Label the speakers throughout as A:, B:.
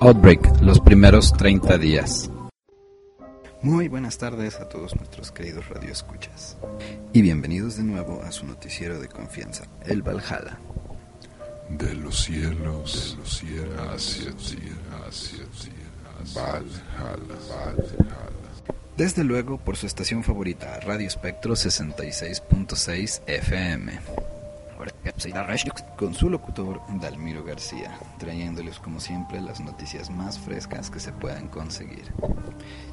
A: Outbreak, los primeros 30 días.
B: Muy buenas tardes a todos nuestros queridos radioescuchas y bienvenidos de nuevo a su noticiero de confianza, el Valhalla.
C: De los cielos, de los cielos, hacia ti, hacia ti, Valhalla, Valhalla.
B: Desde luego por su estación favorita, Radio Espectro 66.6 FM. Con su locutor Dalmiro García, trayéndoles como siempre las noticias más frescas que se puedan conseguir.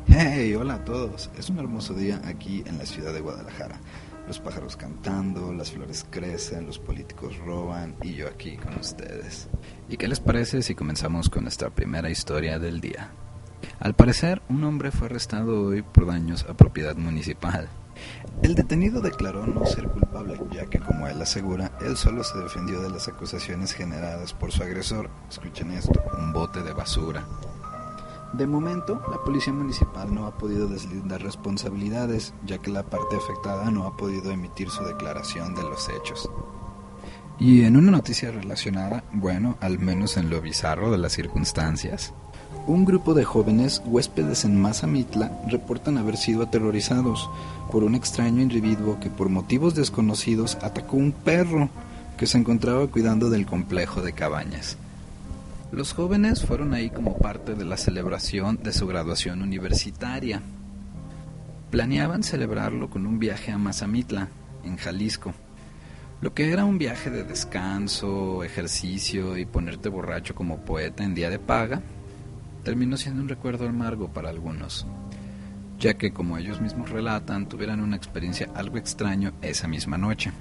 B: Hey, hola a todos. Es un hermoso día aquí en la ciudad de Guadalajara. Los pájaros cantando, las flores crecen, los políticos roban y yo aquí con ustedes. ¿Y qué les parece si comenzamos con nuestra primera historia del día? Al parecer, un hombre fue arrestado hoy por daños a propiedad municipal. El detenido declaró no ser culpable, ya que como él asegura, él solo se defendió de las acusaciones generadas por su agresor. Escuchen esto, un bote de basura. De momento, la policía municipal no ha podido deslindar responsabilidades, ya que la parte afectada no ha podido emitir su declaración de los hechos. Y en una noticia relacionada, bueno, al menos en lo bizarro de las circunstancias, un grupo de jóvenes huéspedes en Mazamitla reportan haber sido aterrorizados por un extraño individuo que por motivos desconocidos atacó un perro que se encontraba cuidando del complejo de cabañas. Los jóvenes fueron ahí como parte de la celebración de su graduación universitaria. Planeaban celebrarlo con un viaje a Mazamitla, en Jalisco. Lo que era un viaje de descanso, ejercicio y ponerte borracho como poeta en día de paga, terminó siendo un recuerdo amargo para algunos, ya que como ellos mismos relatan, tuvieron una experiencia algo extraño esa misma noche,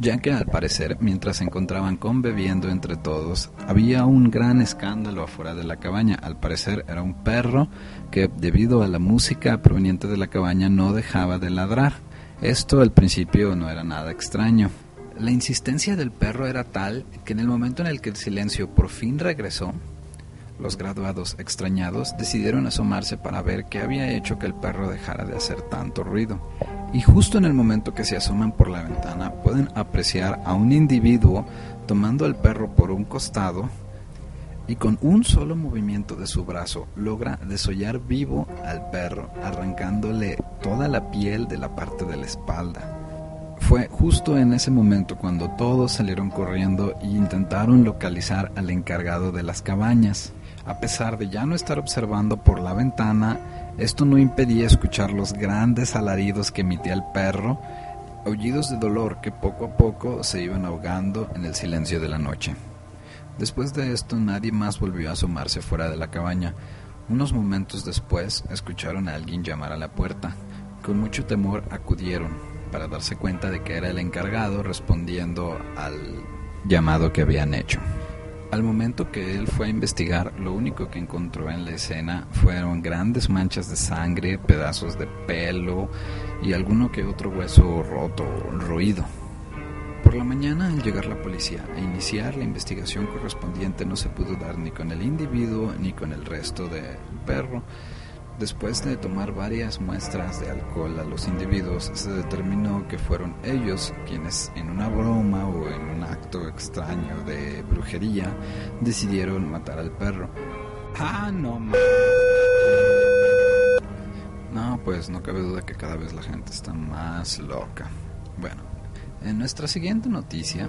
B: ya que al parecer mientras se encontraban conviviendo entre todos, había un gran escándalo afuera de la cabaña, al parecer era un perro que debido a la música proveniente de la cabaña no dejaba de ladrar. Esto al principio no era nada extraño, la insistencia del perro era tal que en el momento en el que el silencio por fin regresó, los graduados, extrañados, decidieron asomarse para ver qué había hecho que el perro dejara de hacer tanto ruido. Y justo en el momento que se asoman por la ventana pueden apreciar a un individuo tomando al perro por un costado y con un solo movimiento de su brazo logra desollar vivo al perro, arrancándole toda la piel de la parte de la espalda. Fue justo en ese momento cuando todos salieron corriendo e intentaron localizar al encargado de las cabañas. A pesar de ya no estar observando por la ventana, esto no impedía escuchar los grandes alaridos que emitía el perro, aullidos de dolor que poco a poco se iban ahogando en el silencio de la noche. Después de esto nadie más volvió a asomarse fuera de la cabaña. Unos momentos después escucharon a alguien llamar a la puerta. Con mucho temor acudieron para darse cuenta de que era el encargado respondiendo al llamado que habían hecho. Al momento que él fue a investigar, lo único que encontró en la escena fueron grandes manchas de sangre, pedazos de pelo y alguno que otro hueso roto o ruido. Por la mañana, al llegar la policía a iniciar la investigación correspondiente, no se pudo dar ni con el individuo ni con el resto del perro. Después de tomar varias muestras de alcohol a los individuos, se determinó que fueron ellos quienes, en una broma o en acto extraño de brujería, decidieron matar al perro. Ah, no No, pues no cabe duda que cada vez la gente está más loca. Bueno, en nuestra siguiente noticia,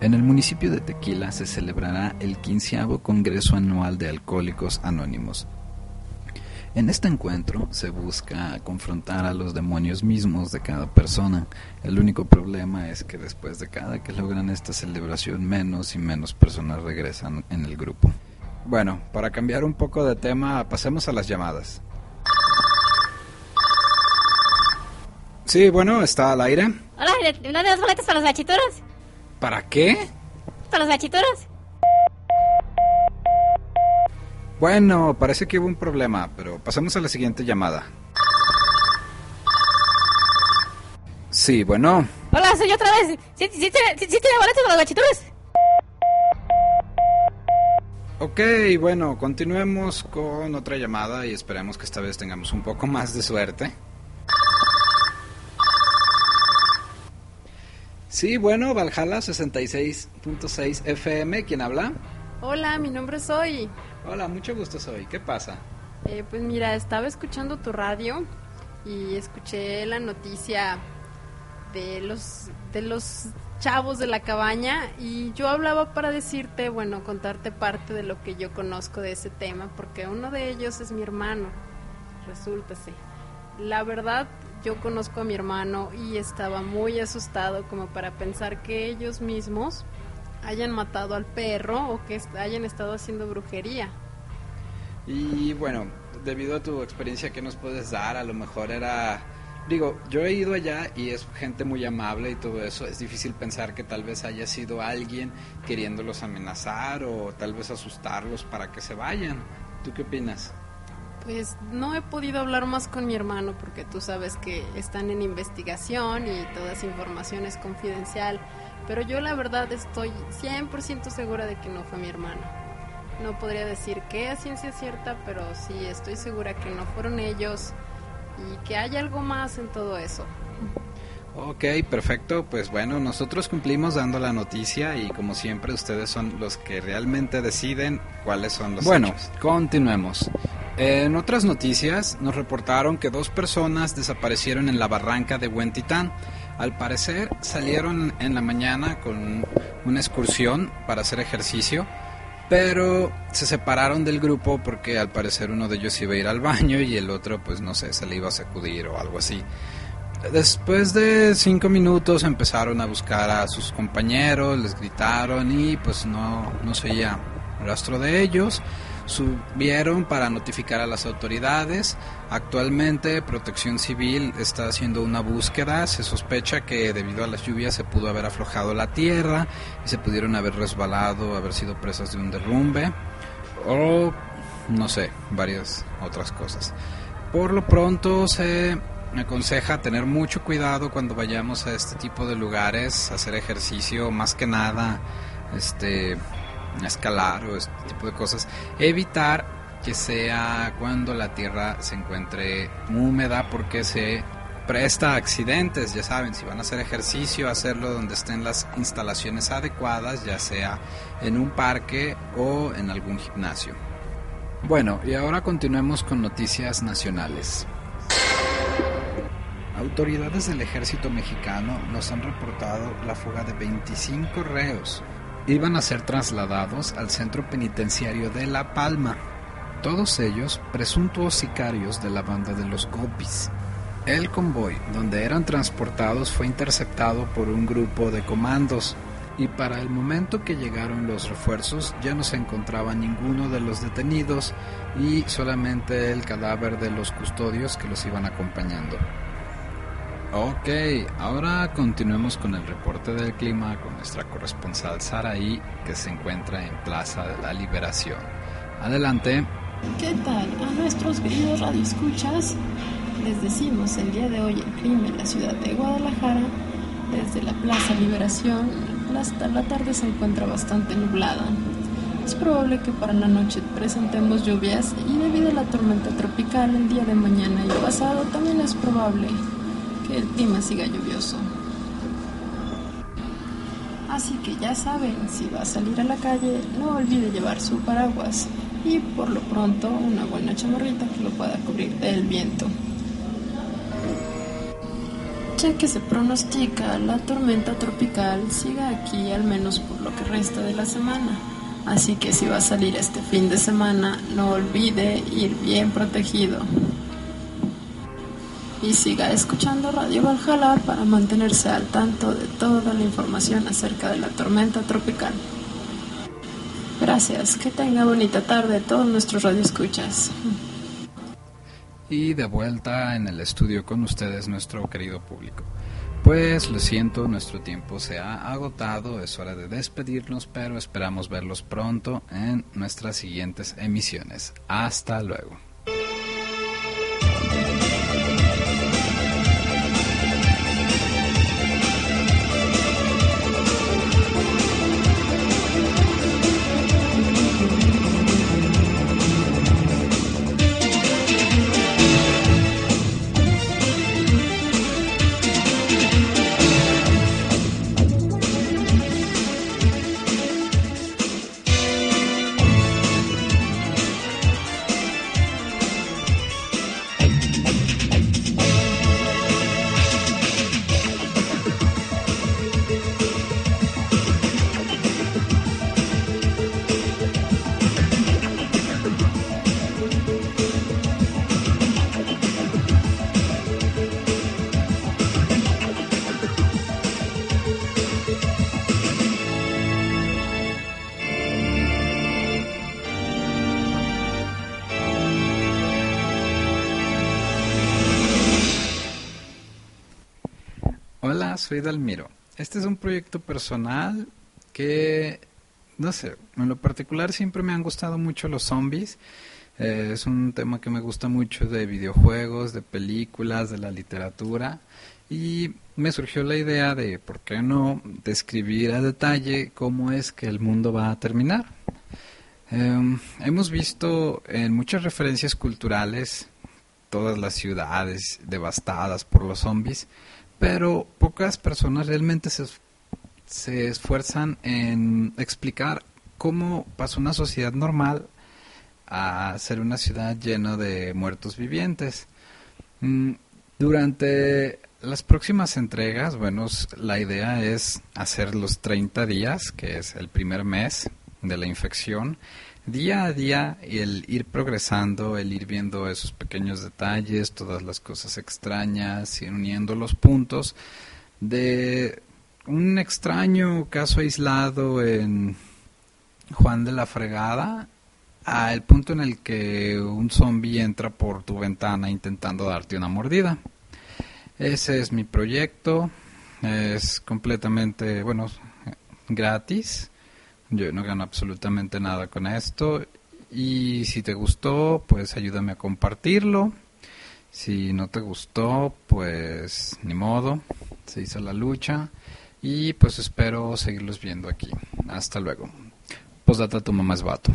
B: en el municipio de Tequila se celebrará el quinceavo Congreso Anual de Alcohólicos Anónimos, en este encuentro se busca confrontar a los demonios mismos de cada persona. El único problema es que después de cada que logran esta celebración, menos y menos personas regresan en el grupo. Bueno, para cambiar un poco de tema, pasemos a las llamadas. Sí, bueno, está al aire.
D: Hola, ¿no das boletos para los gachituros?
B: ¿Para qué?
D: ¿Para los gachituros?
B: Bueno, parece que hubo un problema, pero pasamos a la siguiente llamada. Sí, bueno.
D: Hola, soy yo otra vez. ¿Sí, sí, tiene, sí, tiene boletos para los gachituros?
B: Ok, bueno, continuemos con otra llamada y esperemos que esta vez tengamos un poco más de suerte. Sí, bueno, Valhalla 66.6 FM, ¿quién habla?
E: Hola, mi nombre es Zoe.
B: Hola, mucho gusto soy. ¿Qué pasa?
F: Eh, pues mira, estaba escuchando tu radio y escuché la noticia de los de los chavos de la cabaña y yo hablaba para decirte, bueno, contarte parte de lo que yo conozco de ese tema, porque uno de ellos es mi hermano, resúltase. La verdad, yo conozco a mi hermano y estaba muy asustado como para pensar que ellos mismos hayan matado al perro o que hayan estado haciendo brujería.
B: Y bueno, debido a tu experiencia que nos puedes dar, a lo mejor era Digo, yo he ido allá y es gente muy amable y todo eso. Es difícil pensar que tal vez haya sido alguien queriéndolos amenazar o tal vez asustarlos para que se vayan. ¿Tú qué opinas?
F: Pues no he podido hablar más con mi hermano porque tú sabes que están en investigación y toda esa información es confidencial. Pero yo la verdad estoy 100% segura de que no fue mi hermano. No podría decir que a ciencia cierta, pero sí estoy segura que no fueron ellos y que haya algo más en todo eso.
B: Ok, perfecto. Pues bueno, nosotros cumplimos dando la noticia y como siempre ustedes son los que realmente deciden cuáles son los Bueno, continuemos. En otras noticias nos reportaron que dos personas desaparecieron en la barranca de Huentitán. Al parecer salieron en la mañana con una excursión para hacer ejercicio pero se separaron del grupo porque al parecer uno de ellos iba a ir al baño y el otro pues no sé, se le iba a sacudir o algo así. Después de cinco minutos empezaron a buscar a sus compañeros, les gritaron y pues no, no se oía rastro de ellos subieron para notificar a las autoridades. Actualmente Protección Civil está haciendo una búsqueda. Se sospecha que debido a las lluvias se pudo haber aflojado la tierra y se pudieron haber resbalado, haber sido presas de un derrumbe o no sé, varias otras cosas. Por lo pronto se aconseja tener mucho cuidado cuando vayamos a este tipo de lugares, hacer ejercicio más que nada este escalar o este tipo de cosas, evitar que sea cuando la tierra se encuentre húmeda porque se presta accidentes, ya saben, si van a hacer ejercicio, hacerlo donde estén las instalaciones adecuadas, ya sea en un parque o en algún gimnasio. Bueno, y ahora continuemos con noticias nacionales. Autoridades del ejército mexicano nos han reportado la fuga de 25 reos iban a ser trasladados al centro penitenciario de La Palma, todos ellos presuntos sicarios de la banda de los Gopis. El convoy donde eran transportados fue interceptado por un grupo de comandos y para el momento que llegaron los refuerzos ya no se encontraba ninguno de los detenidos y solamente el cadáver de los custodios que los iban acompañando. Ok, ahora continuemos con el reporte del clima con nuestra corresponsal Saraí que se encuentra en Plaza de la Liberación. Adelante.
G: ¿Qué tal? A nuestros queridos radioescuchas les decimos el día de hoy el clima en la ciudad de Guadalajara desde la Plaza Liberación hasta la tarde se encuentra bastante nublada. Es probable que para la noche presentemos lluvias y debido a la tormenta tropical el día de mañana y pasado también es probable el clima siga lluvioso. Así que ya saben, si va a salir a la calle, no olvide llevar su paraguas y por lo pronto una buena chamarrita que lo pueda cubrir del viento. Ya que se pronostica la tormenta tropical siga aquí al menos por lo que resta de la semana. Así que si va a salir este fin de semana, no olvide ir bien protegido y siga escuchando Radio Valhalla para mantenerse al tanto de toda la información acerca de la tormenta tropical. Gracias, que tenga bonita tarde todos nuestros radioescuchas.
B: Y de vuelta en el estudio con ustedes, nuestro querido público. Pues lo siento, nuestro tiempo se ha agotado, es hora de despedirnos, pero esperamos verlos pronto en nuestras siguientes emisiones. Hasta luego. Hola, soy Dalmiro. Este es un proyecto personal que, no sé, en lo particular siempre me han gustado mucho los zombies. Eh, es un tema que me gusta mucho de videojuegos, de películas, de la literatura. Y me surgió la idea de, ¿por qué no?, describir a detalle cómo es que el mundo va a terminar. Em, hemos visto en muchas referencias culturales todas las ciudades devastadas por los zombies, pero pocas personas realmente se, se esfuerzan en explicar cómo pasó una sociedad normal a ser una ciudad llena de muertos vivientes. Mm, durante las próximas entregas, bueno, la idea es hacer los 30 días, que es el primer mes de la infección, día a día el ir progresando, el ir viendo esos pequeños detalles, todas las cosas extrañas y uniendo los puntos de un extraño caso aislado en Juan de la Fregada al punto en el que un zombie entra por tu ventana intentando darte una mordida. Ese es mi proyecto, es completamente, bueno, gratis yo no gano absolutamente nada con esto. Y si te gustó, pues ayúdame a compartirlo. Si no te gustó, pues ni modo. Se hizo la lucha. Y pues espero seguirlos viendo aquí. Hasta luego. Posdata, tu mamá es vato.